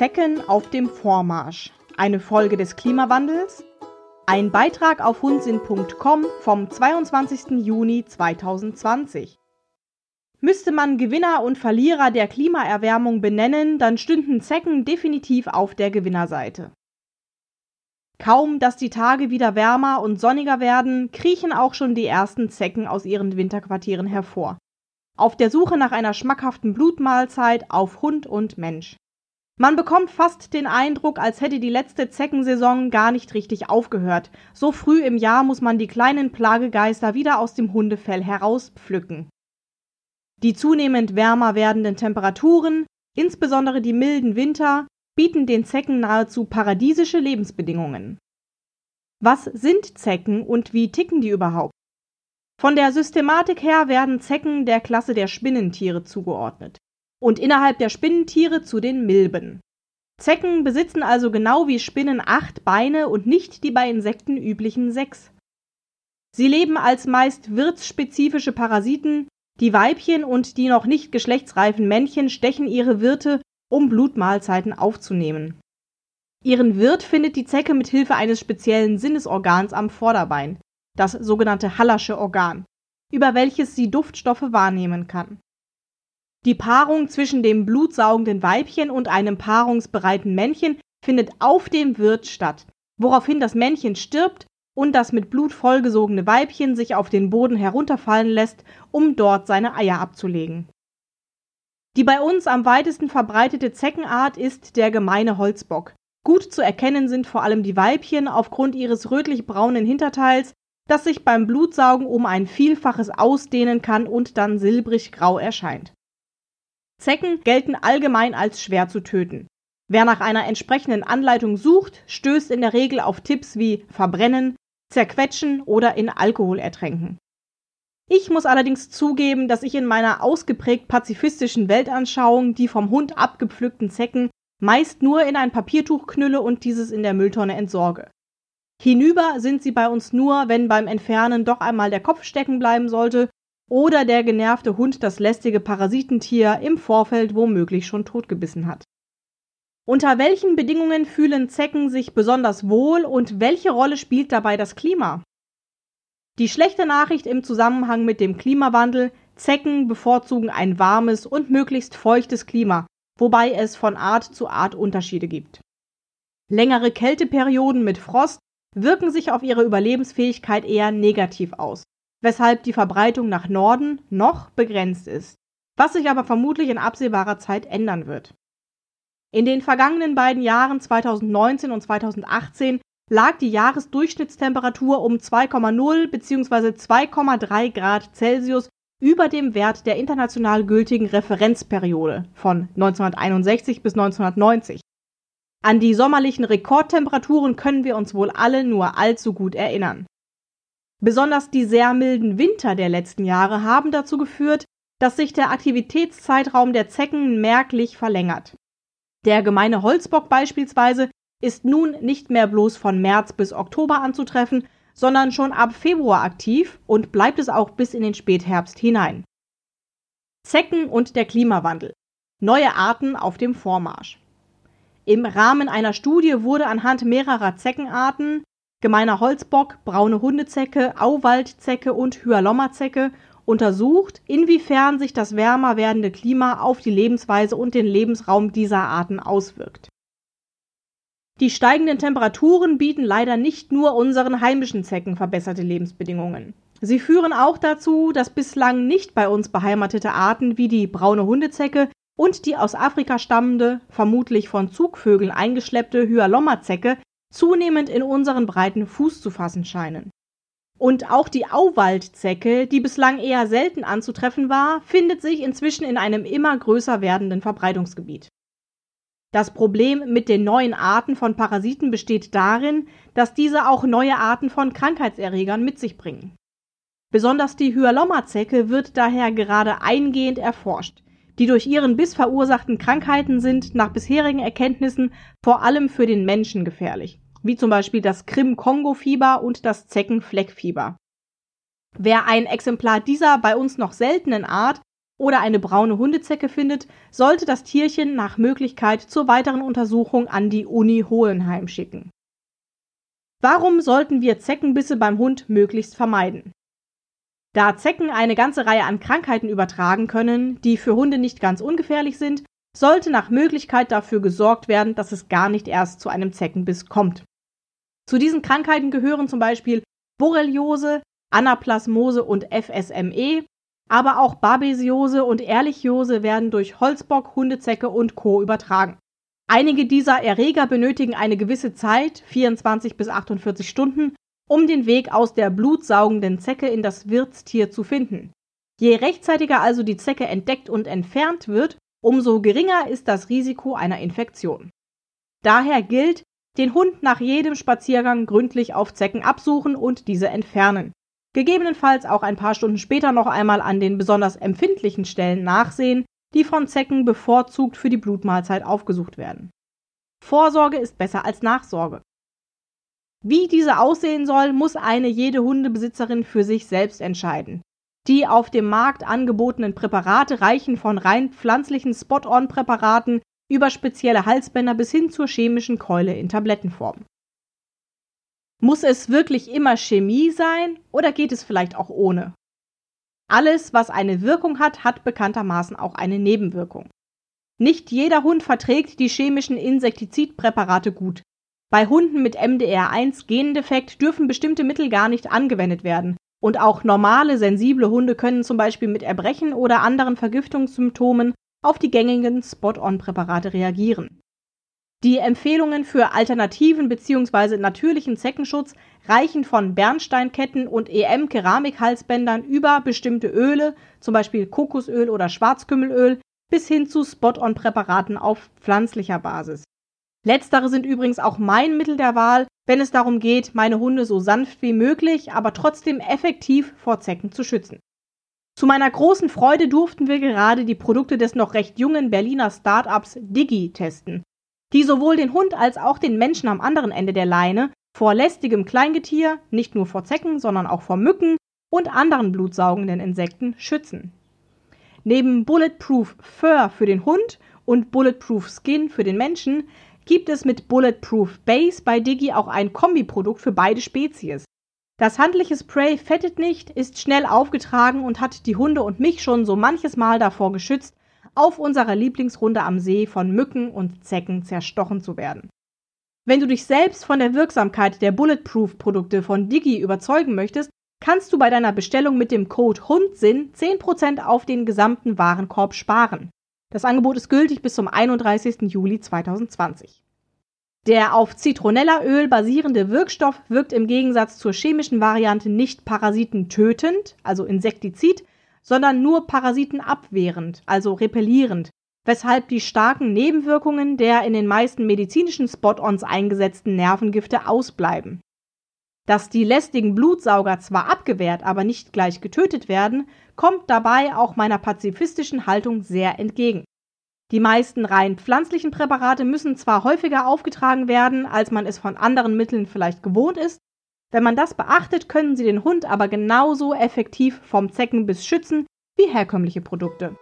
Zecken auf dem Vormarsch. Eine Folge des Klimawandels. Ein Beitrag auf hundsinn.com vom 22. Juni 2020. Müsste man Gewinner und Verlierer der Klimaerwärmung benennen, dann stünden Zecken definitiv auf der Gewinnerseite. Kaum, dass die Tage wieder wärmer und sonniger werden, kriechen auch schon die ersten Zecken aus ihren Winterquartieren hervor. Auf der Suche nach einer schmackhaften Blutmahlzeit auf Hund und Mensch. Man bekommt fast den Eindruck, als hätte die letzte Zeckensaison gar nicht richtig aufgehört. So früh im Jahr muss man die kleinen Plagegeister wieder aus dem Hundefell herauspflücken. Die zunehmend wärmer werdenden Temperaturen, insbesondere die milden Winter, bieten den Zecken nahezu paradiesische Lebensbedingungen. Was sind Zecken und wie ticken die überhaupt? Von der Systematik her werden Zecken der Klasse der Spinnentiere zugeordnet und innerhalb der Spinnentiere zu den Milben. Zecken besitzen also genau wie Spinnen acht Beine und nicht die bei Insekten üblichen sechs. Sie leben als meist wirtsspezifische Parasiten, die Weibchen und die noch nicht geschlechtsreifen Männchen stechen ihre Wirte um Blutmahlzeiten aufzunehmen. Ihren Wirt findet die Zecke mit Hilfe eines speziellen Sinnesorgans am Vorderbein, das sogenannte Hallersche Organ, über welches sie Duftstoffe wahrnehmen kann. Die Paarung zwischen dem blutsaugenden Weibchen und einem paarungsbereiten Männchen findet auf dem Wirt statt, woraufhin das Männchen stirbt und das mit Blut vollgesogene Weibchen sich auf den Boden herunterfallen lässt, um dort seine Eier abzulegen die bei uns am weitesten verbreitete Zeckenart ist der Gemeine Holzbock. Gut zu erkennen sind vor allem die Weibchen aufgrund ihres rötlich-braunen Hinterteils, das sich beim Blutsaugen um ein Vielfaches ausdehnen kann und dann silbrig-grau erscheint. Zecken gelten allgemein als schwer zu töten. Wer nach einer entsprechenden Anleitung sucht, stößt in der Regel auf Tipps wie verbrennen, zerquetschen oder in Alkohol ertränken. Ich muss allerdings zugeben, dass ich in meiner ausgeprägt pazifistischen Weltanschauung die vom Hund abgepflückten Zecken meist nur in ein Papiertuch knülle und dieses in der Mülltonne entsorge. Hinüber sind sie bei uns nur, wenn beim Entfernen doch einmal der Kopf stecken bleiben sollte oder der genervte Hund das lästige Parasitentier im Vorfeld womöglich schon totgebissen hat. Unter welchen Bedingungen fühlen Zecken sich besonders wohl und welche Rolle spielt dabei das Klima? Die schlechte Nachricht im Zusammenhang mit dem Klimawandel, Zecken bevorzugen ein warmes und möglichst feuchtes Klima, wobei es von Art zu Art Unterschiede gibt. Längere Kälteperioden mit Frost wirken sich auf ihre Überlebensfähigkeit eher negativ aus, weshalb die Verbreitung nach Norden noch begrenzt ist, was sich aber vermutlich in absehbarer Zeit ändern wird. In den vergangenen beiden Jahren 2019 und 2018 lag die Jahresdurchschnittstemperatur um 2,0 bzw. 2,3 Grad Celsius über dem Wert der international gültigen Referenzperiode von 1961 bis 1990. An die sommerlichen Rekordtemperaturen können wir uns wohl alle nur allzu gut erinnern. Besonders die sehr milden Winter der letzten Jahre haben dazu geführt, dass sich der Aktivitätszeitraum der Zecken merklich verlängert. Der gemeine Holzbock beispielsweise ist nun nicht mehr bloß von März bis Oktober anzutreffen, sondern schon ab Februar aktiv und bleibt es auch bis in den Spätherbst hinein. Zecken und der Klimawandel. Neue Arten auf dem Vormarsch. Im Rahmen einer Studie wurde anhand mehrerer Zeckenarten, gemeiner Holzbock, braune Hundezecke, Auwaldzecke und Hyalommazecke, untersucht, inwiefern sich das wärmer werdende Klima auf die Lebensweise und den Lebensraum dieser Arten auswirkt. Die steigenden Temperaturen bieten leider nicht nur unseren heimischen Zecken verbesserte Lebensbedingungen. Sie führen auch dazu, dass bislang nicht bei uns beheimatete Arten wie die braune Hundezecke und die aus Afrika stammende, vermutlich von Zugvögeln eingeschleppte Hyalomma-Zecke zunehmend in unseren Breiten Fuß zu fassen scheinen. Und auch die Auwaldzecke, die bislang eher selten anzutreffen war, findet sich inzwischen in einem immer größer werdenden Verbreitungsgebiet. Das Problem mit den neuen Arten von Parasiten besteht darin, dass diese auch neue Arten von Krankheitserregern mit sich bringen. Besonders die Hyalomma-Zecke wird daher gerade eingehend erforscht. Die durch ihren Biss verursachten Krankheiten sind nach bisherigen Erkenntnissen vor allem für den Menschen gefährlich, wie zum Beispiel das Krim-Kongo-Fieber und das Zeckenfleckfieber. Wer ein Exemplar dieser bei uns noch seltenen Art oder eine braune Hundezecke findet, sollte das Tierchen nach Möglichkeit zur weiteren Untersuchung an die Uni Hohenheim schicken. Warum sollten wir Zeckenbisse beim Hund möglichst vermeiden? Da Zecken eine ganze Reihe an Krankheiten übertragen können, die für Hunde nicht ganz ungefährlich sind, sollte nach Möglichkeit dafür gesorgt werden, dass es gar nicht erst zu einem Zeckenbiss kommt. Zu diesen Krankheiten gehören zum Beispiel Borreliose, Anaplasmose und FSME, aber auch Babesiose und Ehrlichiose werden durch Holzbock, Hundezecke und Co. übertragen. Einige dieser Erreger benötigen eine gewisse Zeit, 24 bis 48 Stunden, um den Weg aus der blutsaugenden Zecke in das Wirtstier zu finden. Je rechtzeitiger also die Zecke entdeckt und entfernt wird, umso geringer ist das Risiko einer Infektion. Daher gilt, den Hund nach jedem Spaziergang gründlich auf Zecken absuchen und diese entfernen. Gegebenenfalls auch ein paar Stunden später noch einmal an den besonders empfindlichen Stellen nachsehen, die von Zecken bevorzugt für die Blutmahlzeit aufgesucht werden. Vorsorge ist besser als Nachsorge. Wie diese aussehen soll, muss eine jede Hundebesitzerin für sich selbst entscheiden. Die auf dem Markt angebotenen Präparate reichen von rein pflanzlichen Spot-on-Präparaten über spezielle Halsbänder bis hin zur chemischen Keule in Tablettenform. Muss es wirklich immer Chemie sein oder geht es vielleicht auch ohne? Alles, was eine Wirkung hat, hat bekanntermaßen auch eine Nebenwirkung. Nicht jeder Hund verträgt die chemischen Insektizidpräparate gut. Bei Hunden mit MDR1 Gendefekt dürfen bestimmte Mittel gar nicht angewendet werden. Und auch normale, sensible Hunde können zum Beispiel mit Erbrechen oder anderen Vergiftungssymptomen auf die gängigen Spot-on-Präparate reagieren. Die Empfehlungen für alternativen bzw. natürlichen Zeckenschutz reichen von Bernsteinketten und EM-Keramikhalsbändern über bestimmte Öle, zum Beispiel Kokosöl oder Schwarzkümmelöl, bis hin zu Spot-on-Präparaten auf pflanzlicher Basis. Letztere sind übrigens auch mein Mittel der Wahl, wenn es darum geht, meine Hunde so sanft wie möglich, aber trotzdem effektiv vor Zecken zu schützen. Zu meiner großen Freude durften wir gerade die Produkte des noch recht jungen Berliner Startups Digi testen, die sowohl den Hund als auch den Menschen am anderen Ende der Leine vor lästigem Kleingetier, nicht nur vor Zecken, sondern auch vor Mücken und anderen blutsaugenden Insekten schützen. Neben Bulletproof Fur für den Hund und Bulletproof Skin für den Menschen gibt es mit Bulletproof Base bei Digi auch ein Kombiprodukt für beide Spezies. Das handliche Spray fettet nicht, ist schnell aufgetragen und hat die Hunde und mich schon so manches Mal davor geschützt, auf unserer Lieblingsrunde am See von Mücken und Zecken zerstochen zu werden. Wenn du dich selbst von der Wirksamkeit der Bulletproof-Produkte von Digi überzeugen möchtest, kannst du bei deiner Bestellung mit dem Code HUNDSINN 10% auf den gesamten Warenkorb sparen. Das Angebot ist gültig bis zum 31. Juli 2020. Der auf Zitronellaöl basierende Wirkstoff wirkt im Gegensatz zur chemischen Variante nicht parasitentötend, also Insektizid, sondern nur parasitenabwehrend, also repellierend, weshalb die starken Nebenwirkungen der in den meisten medizinischen Spot-ons eingesetzten Nervengifte ausbleiben. Dass die lästigen Blutsauger zwar abgewehrt, aber nicht gleich getötet werden, kommt dabei auch meiner pazifistischen Haltung sehr entgegen. Die meisten rein pflanzlichen Präparate müssen zwar häufiger aufgetragen werden, als man es von anderen Mitteln vielleicht gewohnt ist, wenn man das beachtet, können sie den Hund aber genauso effektiv vom Zeckenbiss schützen wie herkömmliche Produkte.